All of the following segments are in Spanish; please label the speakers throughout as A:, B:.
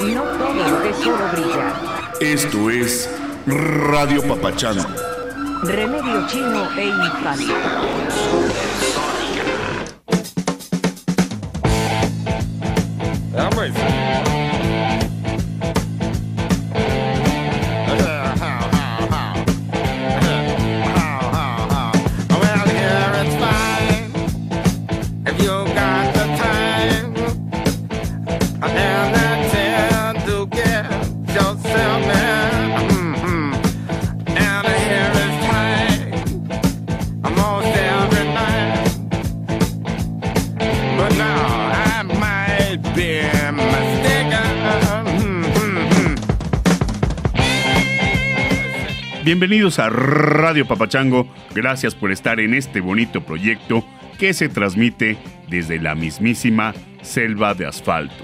A: No todo es solo brillar.
B: Esto es Radio Papachango.
A: Remedio chino e infante.
C: Bienvenidos a Radio Papachango. Gracias por estar en este bonito proyecto que se transmite desde la mismísima selva de asfalto.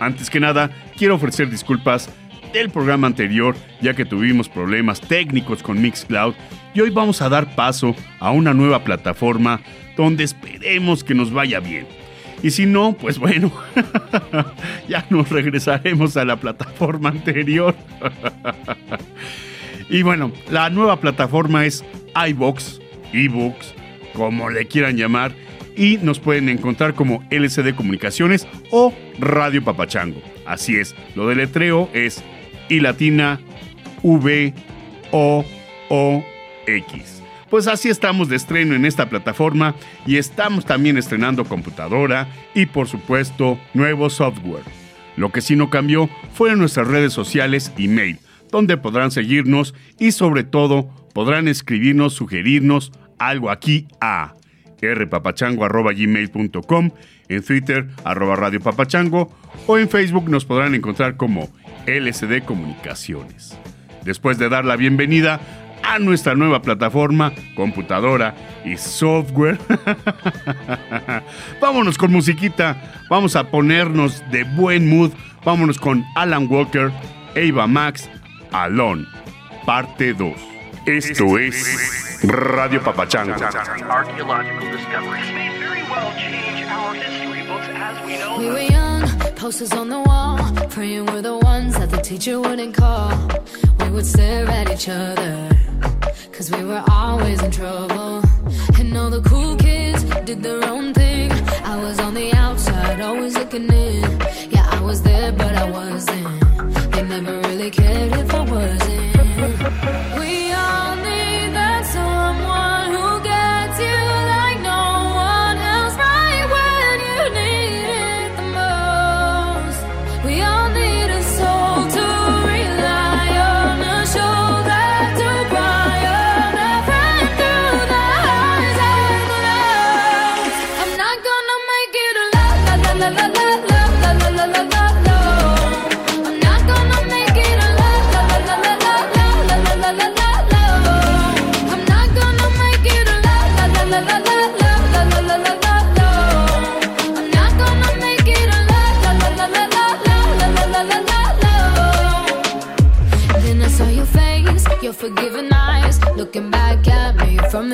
C: Antes que nada, quiero ofrecer disculpas del programa anterior, ya que tuvimos problemas técnicos con Mixcloud y hoy vamos a dar paso a una nueva plataforma donde esperemos que nos vaya bien. Y si no, pues bueno, ya nos regresaremos a la plataforma anterior. Y bueno, la nueva plataforma es iBox, eBooks, como le quieran llamar, y nos pueden encontrar como LCD Comunicaciones o Radio Papachango. Así es, lo del letreo es I latina V O O X. Pues así estamos de estreno en esta plataforma y estamos también estrenando computadora y por supuesto nuevo software. Lo que sí no cambió fueron nuestras redes sociales y mail donde podrán seguirnos y sobre todo podrán escribirnos, sugerirnos algo aquí a rpapachango.gmail.com, en Twitter arroba Radio Papachango o en Facebook nos podrán encontrar como LSD Comunicaciones. Después de dar la bienvenida a nuestra nueva plataforma, computadora y software, vámonos con musiquita, vamos a ponernos de buen mood, vámonos con Alan Walker, Ava Max, Alon, parte 2. Esto es Radio Papachango.
D: archaeological discoveries may very well change our history books as we know
E: We were young, posters on the wall, praying we're the ones that the teacher wouldn't call. We would stare at each other, cause we were always in trouble. And all the cool kids did their own thing. I was on the outside, always looking in. Yeah, I was there, but I wasn't. Never really cared if I wasn't. We all need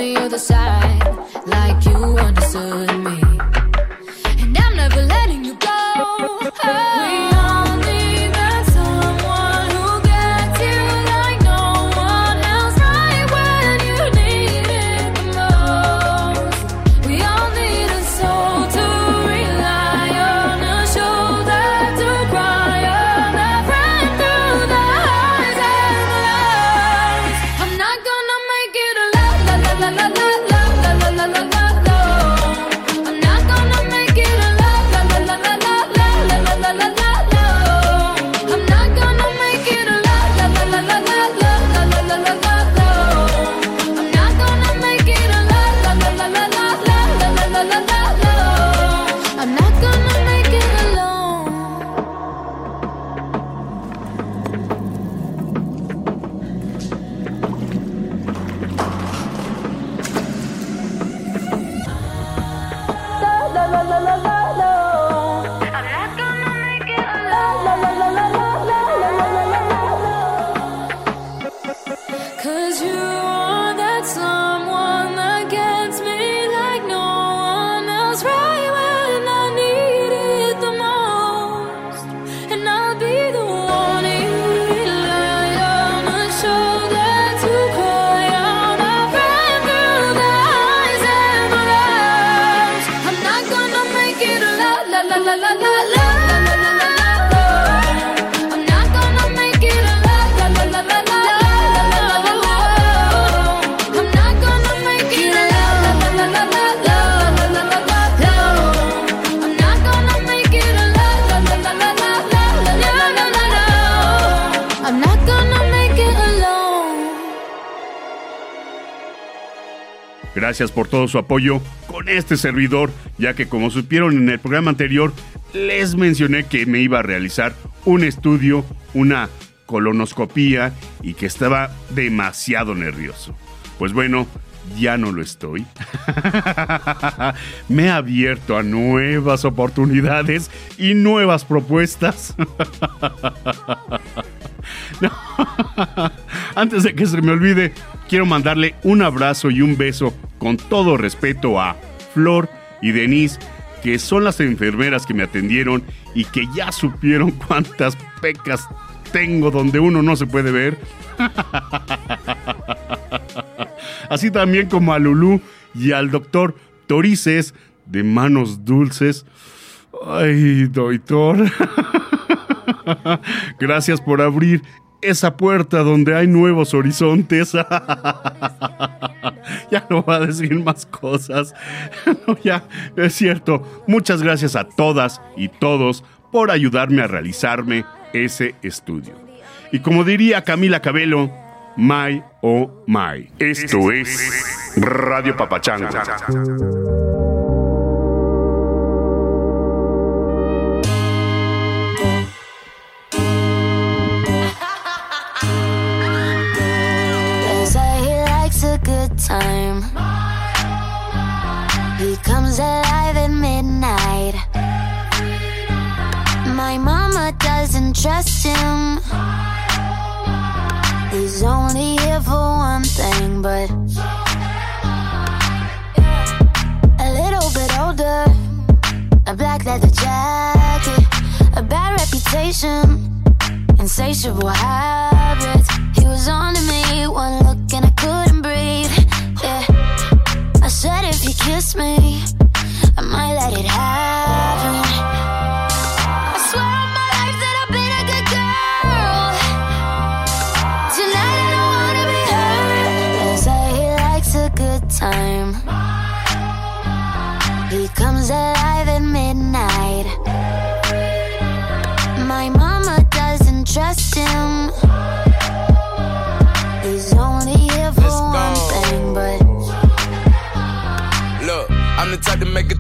E: the other side, like you understood
C: Gracias por todo su apoyo con este servidor, ya que como supieron en el programa anterior, les mencioné que me iba a realizar un estudio, una colonoscopía y que estaba demasiado nervioso. Pues bueno, ya no lo estoy. Me he abierto a nuevas oportunidades y nuevas propuestas. Antes de que se me olvide, quiero mandarle un abrazo y un beso con todo respeto a Flor y Denise, que son las enfermeras que me atendieron y que ya supieron cuántas pecas tengo donde uno no se puede ver. Así también como a Lulú y al doctor Torices de Manos Dulces. Ay, doctor. Gracias por abrir esa puerta donde hay nuevos horizontes. ya no voy a decir más cosas. No, ya, es cierto. Muchas gracias a todas y todos por ayudarme a realizarme ese estudio. Y como diría Camila Cabello, my oh my. Esto es Radio Papachanga.
F: He likes a good time. He comes alive at midnight. My mama doesn't trust him. He's only here for one thing, but a little bit older. A black leather jacket, a bad reputation, insatiable habits. He was on to me, one look and I couldn't breathe. Yeah, I said if you kiss me,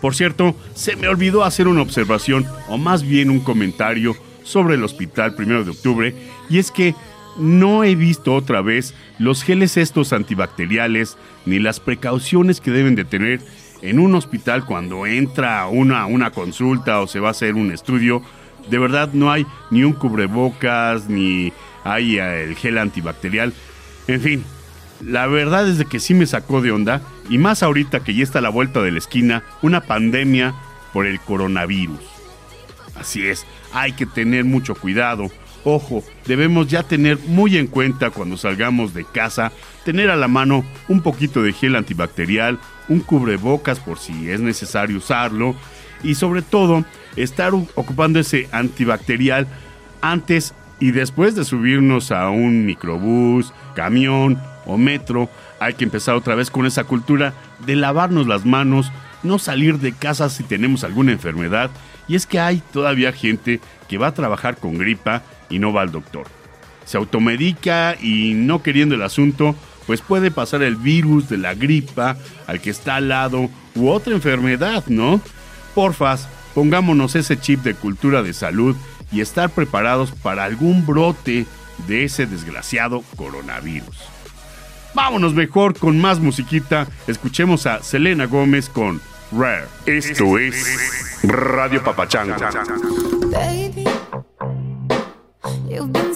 C: Por cierto, se me olvidó hacer una observación, o más bien un comentario, sobre el hospital primero de octubre, y es que no he visto otra vez los geles estos antibacteriales, ni las precauciones que deben de tener en un hospital cuando entra una, una consulta o se va a hacer un estudio. De verdad no hay ni un cubrebocas, ni hay eh, el gel antibacterial. En fin, la verdad es de que sí me sacó de onda, y más ahorita que ya está a la vuelta de la esquina una pandemia por el coronavirus. Así es, hay que tener mucho cuidado. Ojo, debemos ya tener muy en cuenta cuando salgamos de casa, tener a la mano un poquito de gel antibacterial, un cubrebocas por si es necesario usarlo, y sobre todo estar ocupando ese antibacterial antes y después de subirnos a un microbús, camión o metro, Hay que empezar otra vez con esa cultura de lavarnos las manos, no salir de casa si tenemos alguna enfermedad. Y es que hay todavía gente que va a trabajar con gripa y no va al doctor. Se automedica y no queriendo el asunto, pues puede pasar el virus de la gripa al que está al lado u otra enfermedad, ¿no? Porfas, pongámonos ese chip de cultura de salud y estar preparados para algún brote de ese desgraciado coronavirus. Vámonos mejor con más musiquita. Escuchemos a Selena Gómez con Rare.
B: Esto es Radio Papachango.
E: Baby, you've been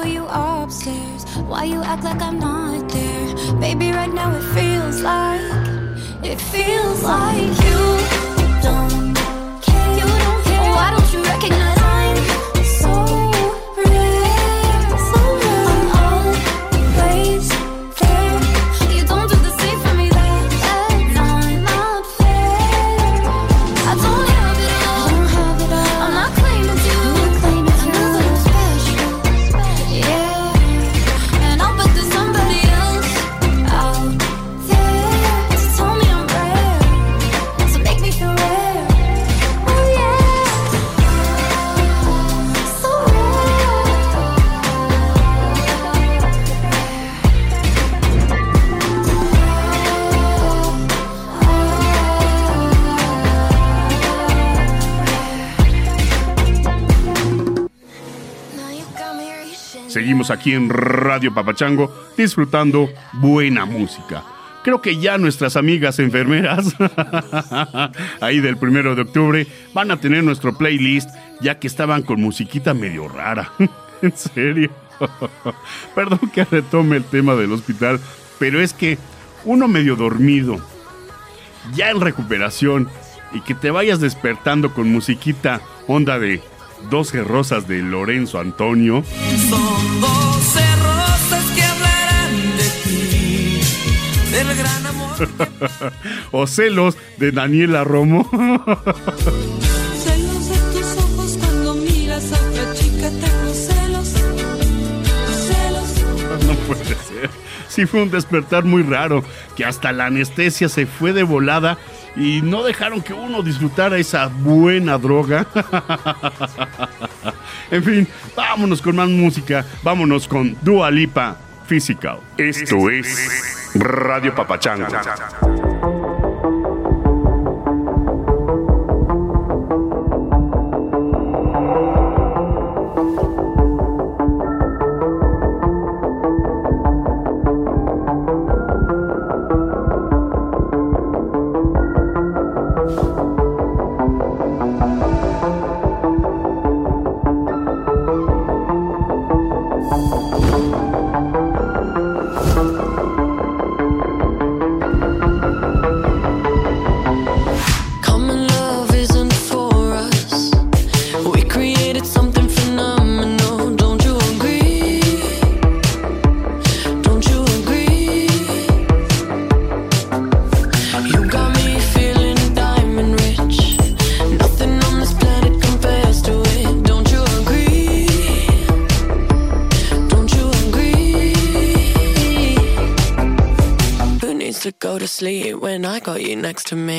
E: for you upstairs. Why you act like I'm not there? Baby, right now it feels like it feels like you don't care. You don't care. Why don't you recognize
C: Seguimos aquí en Radio Papachango disfrutando buena música. Creo que ya nuestras amigas enfermeras, ahí del primero de octubre, van a tener nuestro playlist, ya que estaban con musiquita medio rara. en serio. Perdón que retome el tema del hospital, pero es que uno medio dormido, ya en recuperación, y que te vayas despertando con musiquita onda de 12 rosas de Lorenzo Antonio.
G: Son 12 rosas que hablarán de ti, del gran amor.
C: o celos de Daniela Romo.
G: celos de tus ojos cuando miras a otra chica, tengo celos. Celos. No puede ser.
C: Sí fue un despertar muy raro, que hasta la anestesia se fue de volada y no dejaron que uno disfrutara esa buena droga. en fin, vámonos con más música, vámonos con Dua Lipa Physical.
B: Esto es Radio Papachango.
E: next
H: to me.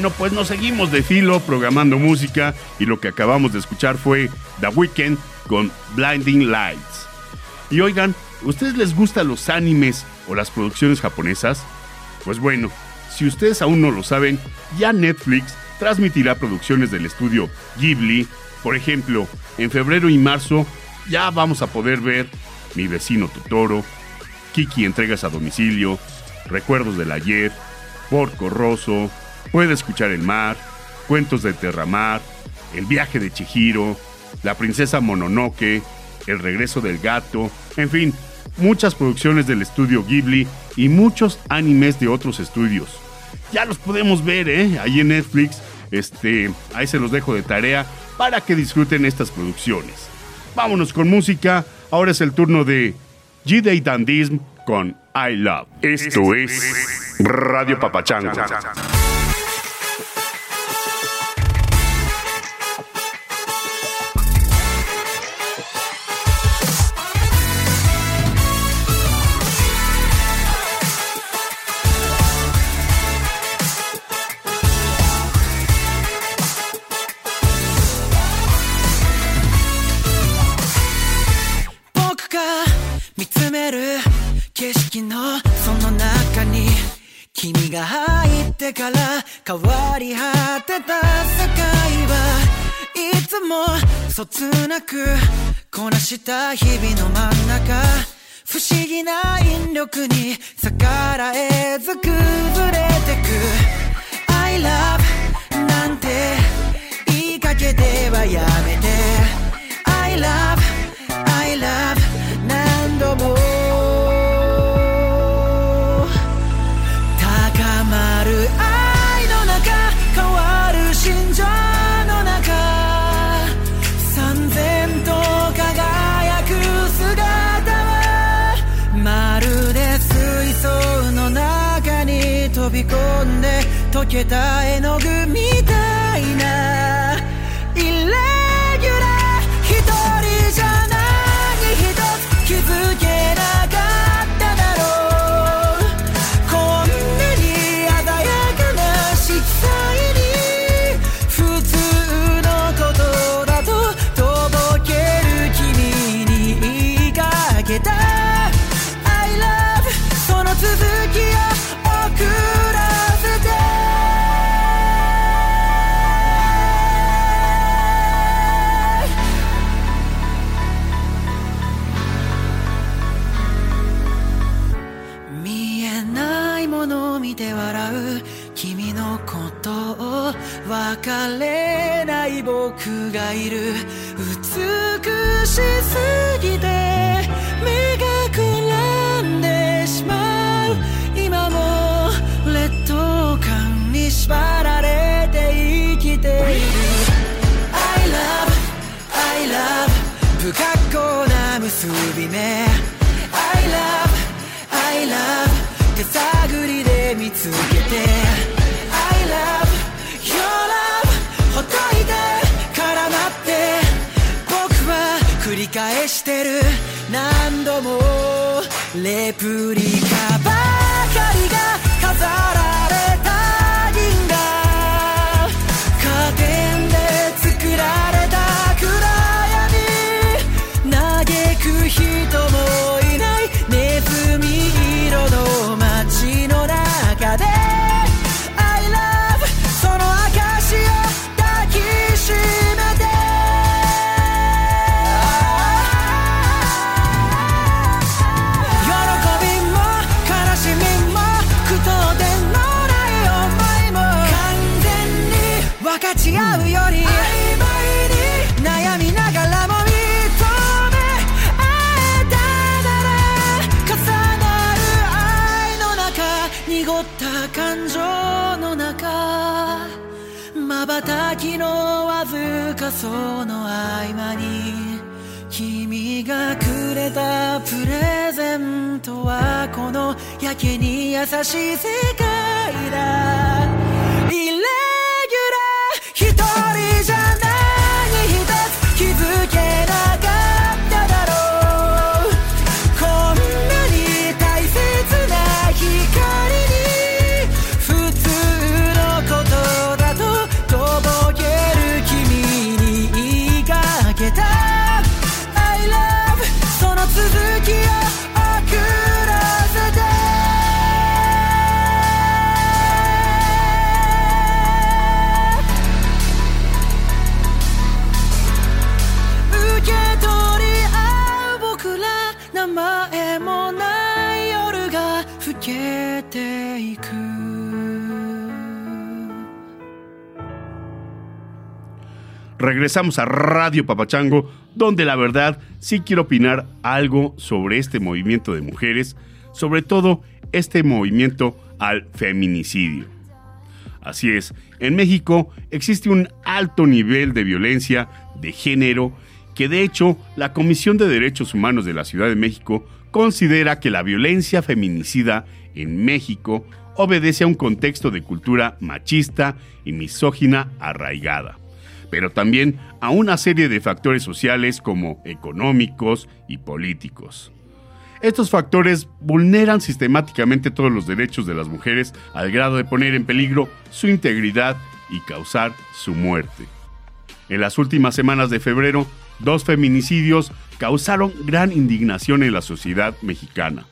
C: Bueno, pues nos seguimos de filo programando música y lo que acabamos de escuchar fue The Weeknd con Blinding Lights. Y oigan, ¿ustedes les gustan los animes o las producciones japonesas? Pues bueno, si ustedes aún no lo saben, ya Netflix transmitirá producciones del estudio Ghibli. Por ejemplo, en febrero y marzo ya vamos a poder ver Mi vecino Totoro, Kiki entregas a domicilio, Recuerdos del ayer, Porco Rosso, Puede escuchar el mar, Cuentos de Terramar, El viaje de Chihiro, La princesa Mononoke, El regreso del gato, en fin, muchas producciones del estudio Ghibli y muchos animes de otros estudios. Ya los podemos ver, ¿eh? Ahí en Netflix. Este, ahí se los dejo de tarea para que disfruten estas producciones. Vámonos con música. Ahora es el turno de G-Day Dandism con I Love.
B: Esto es Radio Papachango.「
G: から変わり果てた世界はいつもそつなくこなした日々の真ん中」「不思議な引力に逆らえず崩れてく」「I love なんて言いかけてはやめて」「I love I love 何度もけた絵の具 pretty った感情の中瞬きのわずかその合間に君がくれたプレゼントはこのやけに優しい世界だ。イレギュラー一人じゃ何
C: Regresamos a Radio Papachango, donde la verdad sí quiero opinar algo sobre este movimiento de mujeres, sobre todo este movimiento al feminicidio. Así es, en México existe un alto nivel de violencia de género que de hecho la Comisión de Derechos Humanos de la Ciudad de México considera que la violencia feminicida en México obedece a un contexto de cultura machista y misógina arraigada, pero también a una serie de factores sociales como económicos y políticos. Estos factores vulneran sistemáticamente todos los derechos de las mujeres al grado de poner en peligro su integridad y causar su muerte. En las últimas semanas de febrero, dos feminicidios causaron gran indignación en la sociedad mexicana.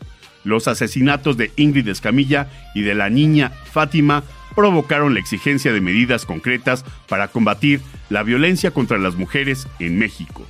C: Los asesinatos de Ingrid Escamilla y de la niña Fátima provocaron la exigencia de medidas concretas para combatir la violencia contra las mujeres en México.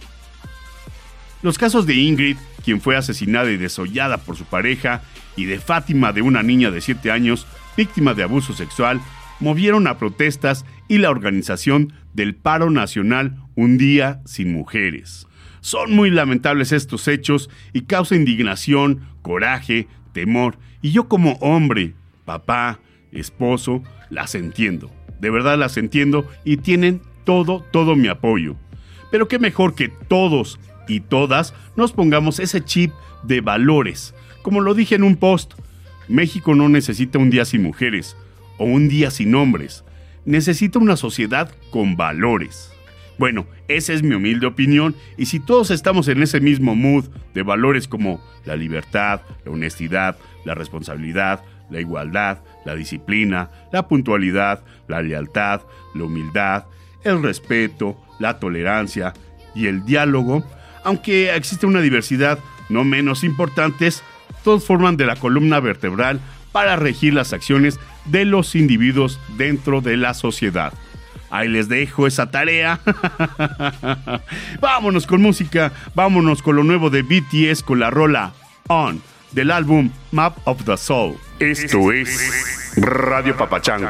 C: Los casos de Ingrid, quien fue asesinada y desollada por su pareja, y de Fátima, de una niña de 7 años, víctima de abuso sexual, movieron a protestas y la organización del paro nacional Un Día Sin Mujeres. Son muy lamentables estos hechos y causa indignación, coraje, temor, y yo como hombre, papá, esposo, las entiendo. De verdad las entiendo y tienen todo, todo mi apoyo. Pero qué mejor que todos y todas nos pongamos ese chip de valores. Como lo dije en un post, México no necesita un día sin mujeres o un día sin hombres. Necesita una sociedad con valores. Bueno, esa es mi humilde opinión y si todos estamos en ese mismo mood de valores como la libertad, la honestidad, la responsabilidad, la igualdad, la disciplina, la puntualidad, la lealtad, la humildad, el respeto, la tolerancia y el diálogo, aunque existe una diversidad no menos importantes, todos forman de la columna vertebral para regir las acciones de los individuos dentro de la sociedad. Ahí les dejo esa tarea. vámonos con música, vámonos con lo nuevo de BTS con la rola On del álbum Map of the Soul.
B: Esto es Radio Papachango.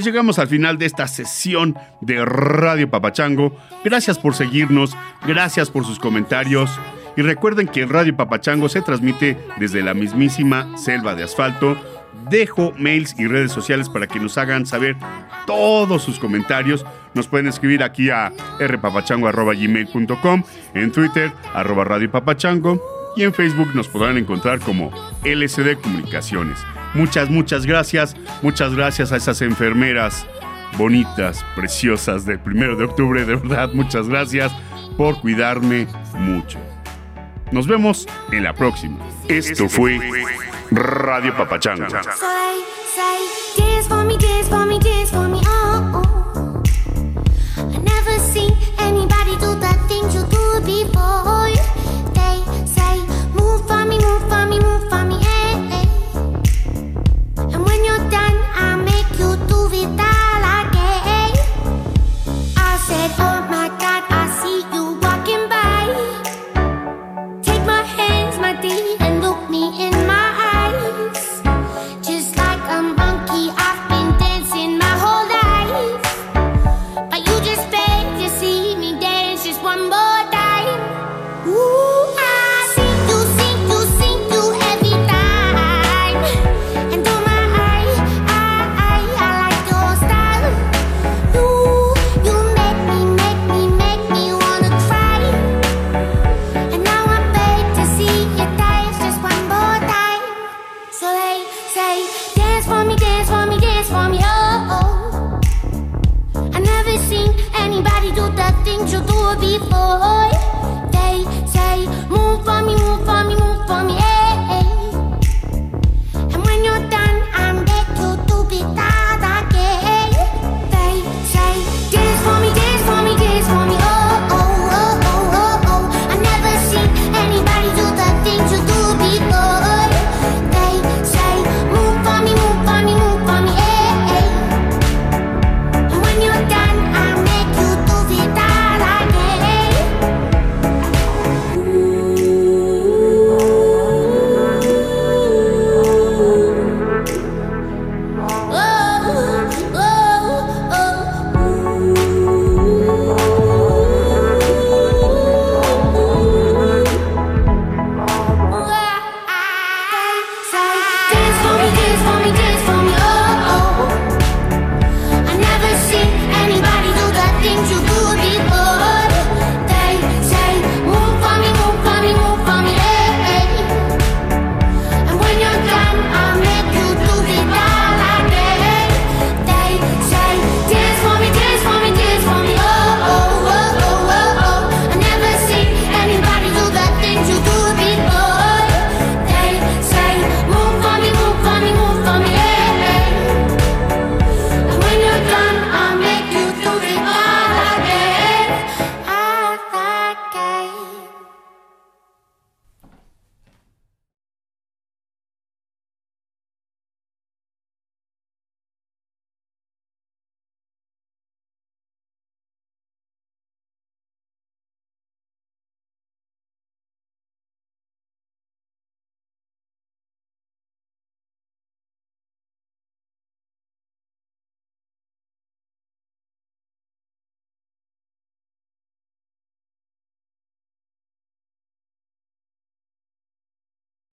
C: Pues llegamos al final de esta sesión de Radio Papachango. Gracias por seguirnos, gracias por sus comentarios. Y recuerden que Radio Papachango se transmite desde la mismísima selva de asfalto. Dejo mails y redes sociales para que nos hagan saber todos sus comentarios. Nos pueden escribir aquí a rpapachango.gmail.com, en Twitter, arroba Radio Papachango, y en Facebook nos podrán encontrar como LCD Comunicaciones. Muchas, muchas gracias. Muchas gracias a esas enfermeras bonitas, preciosas del primero de octubre. De verdad, muchas gracias por cuidarme mucho. Nos vemos en la próxima.
B: Esto fue Radio
I: Papachanga.